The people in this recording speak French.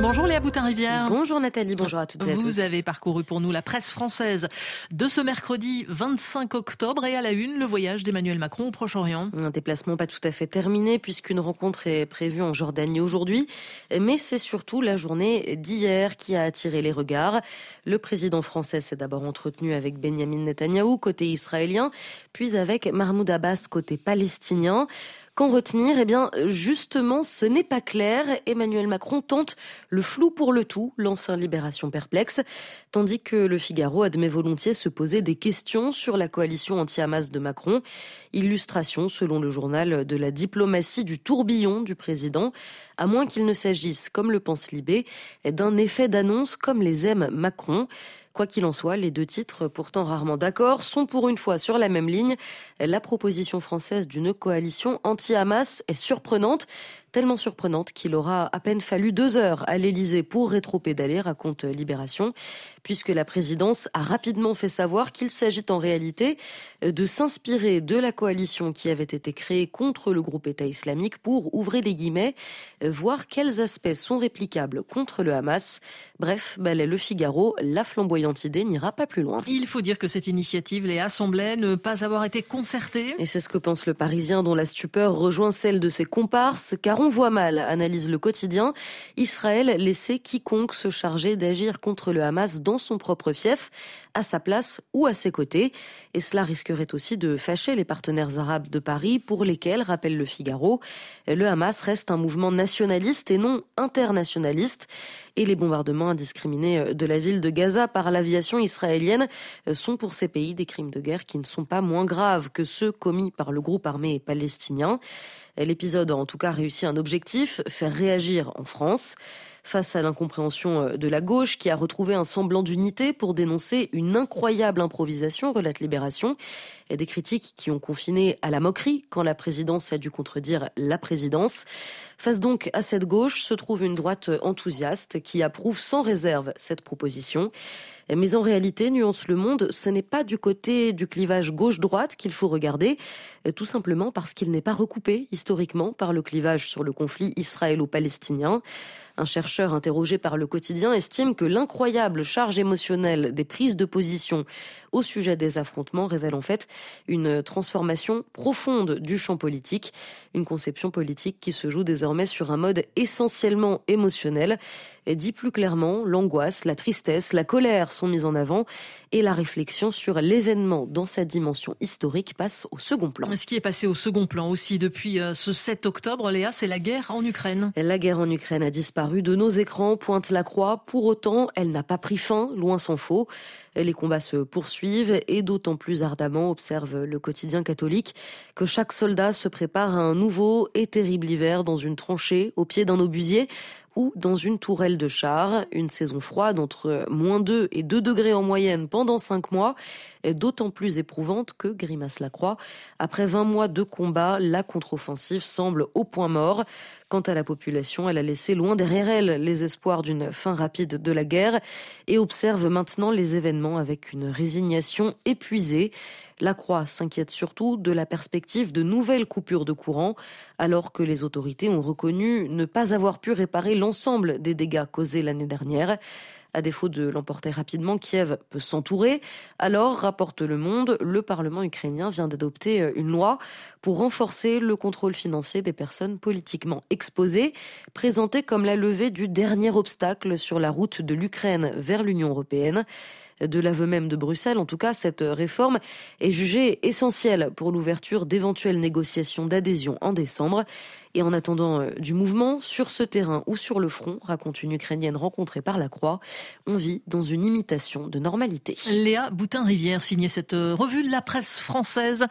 Bonjour Léa Boutin-Rivière. Bonjour Nathalie, bonjour à toutes et à tous. Vous avez parcouru pour nous la presse française de ce mercredi 25 octobre et à la une, le voyage d'Emmanuel Macron au Proche-Orient. Un déplacement pas tout à fait terminé puisqu'une rencontre est prévue en Jordanie aujourd'hui. Mais c'est surtout la journée d'hier qui a attiré les regards. Le président français s'est d'abord entretenu avec Benjamin Netanyahou côté israélien, puis avec Mahmoud Abbas côté palestinien. Qu'en retenir Eh bien, justement, ce n'est pas clair. Emmanuel Macron tente le flou pour le tout, lance un Libération perplexe, tandis que le Figaro admet volontiers se poser des questions sur la coalition anti-Hamas de Macron. Illustration, selon le journal, de la diplomatie du tourbillon du président, à moins qu'il ne s'agisse, comme le pense Libé, d'un effet d'annonce comme les aime Macron. Quoi qu'il en soit, les deux titres, pourtant rarement d'accord, sont pour une fois sur la même ligne. La proposition française d'une coalition anti-Hamas est surprenante tellement surprenante qu'il aura à peine fallu deux heures à l'Elysée pour rétro-pédaler, raconte Libération, puisque la présidence a rapidement fait savoir qu'il s'agit en réalité de s'inspirer de la coalition qui avait été créée contre le groupe État islamique pour, ouvrir les guillemets, voir quels aspects sont réplicables contre le Hamas. Bref, balai Le Figaro, la flamboyante idée n'ira pas plus loin. Il faut dire que cette initiative les semblait ne pas avoir été concertée. Et c'est ce que pense le Parisien dont la stupeur rejoint celle de ses comparses, car on voit mal, analyse le quotidien, Israël laissait quiconque se charger d'agir contre le Hamas dans son propre fief, à sa place ou à ses côtés. Et cela risquerait aussi de fâcher les partenaires arabes de Paris, pour lesquels, rappelle le Figaro, le Hamas reste un mouvement nationaliste et non internationaliste. Et les bombardements indiscriminés de la ville de Gaza par l'aviation israélienne sont pour ces pays des crimes de guerre qui ne sont pas moins graves que ceux commis par le groupe armé palestinien. L'épisode a en tout cas réussi un objectif, faire réagir en France face à l'incompréhension euh, de la gauche qui a retrouvé un semblant d'unité pour dénoncer une incroyable improvisation, relate Libération, et des critiques qui ont confiné à la moquerie quand la présidence a dû contredire la présidence. Face donc à cette gauche se trouve une droite enthousiaste qui approuve sans réserve cette proposition. Mais en réalité, nuance le monde, ce n'est pas du côté du clivage gauche-droite qu'il faut regarder, tout simplement parce qu'il n'est pas recoupé historiquement par le clivage sur le conflit israélo-palestinien. Un chercheur interrogé par le quotidien estime que l'incroyable charge émotionnelle des prises de position au sujet des affrontements révèle en fait une transformation profonde du champ politique, une conception politique qui se joue désormais sur un mode essentiellement émotionnel. Et dit plus clairement, l'angoisse, la tristesse, la colère sont mises en avant et la réflexion sur l'événement dans sa dimension historique passe au second plan. Ce qui est passé au second plan aussi depuis euh, ce 7 octobre, Léa, c'est la guerre en Ukraine. La guerre en Ukraine a disparu de nos écrans, pointe la croix. Pour autant, elle n'a pas pris fin, loin s'en faut. Les combats se poursuivent et d'autant plus ardemment, observe le quotidien catholique, que chaque soldat se prépare à un nouveau et terrible hiver dans une tranchée au pied d'un obusier ou dans une tourelle de char. Une saison froide entre moins 2 et 2 degrés en moyenne pendant 5 mois est d'autant plus éprouvante que, grimace la croix, après 20 mois de combat, la contre-offensive semble au point mort. Quant à la population, elle a laissé loin derrière elle les espoirs d'une fin rapide de la guerre et observe maintenant les événements avec une résignation épuisée. La Croix s'inquiète surtout de la perspective de nouvelles coupures de courant, alors que les autorités ont reconnu ne pas avoir pu réparer l'ensemble des dégâts causés l'année dernière. À défaut de l'emporter rapidement, Kiev peut s'entourer. Alors, rapporte Le Monde, le Parlement ukrainien vient d'adopter une loi pour renforcer le contrôle financier des personnes politiquement exposées, présentée comme la levée du dernier obstacle sur la route de l'Ukraine vers l'Union européenne de l'aveu même de Bruxelles. En tout cas, cette réforme est jugée essentielle pour l'ouverture d'éventuelles négociations d'adhésion en décembre. Et en attendant euh, du mouvement, sur ce terrain ou sur le front, raconte une Ukrainienne rencontrée par la Croix, on vit dans une imitation de normalité. Léa Boutin-Rivière signait cette euh, revue de la presse française.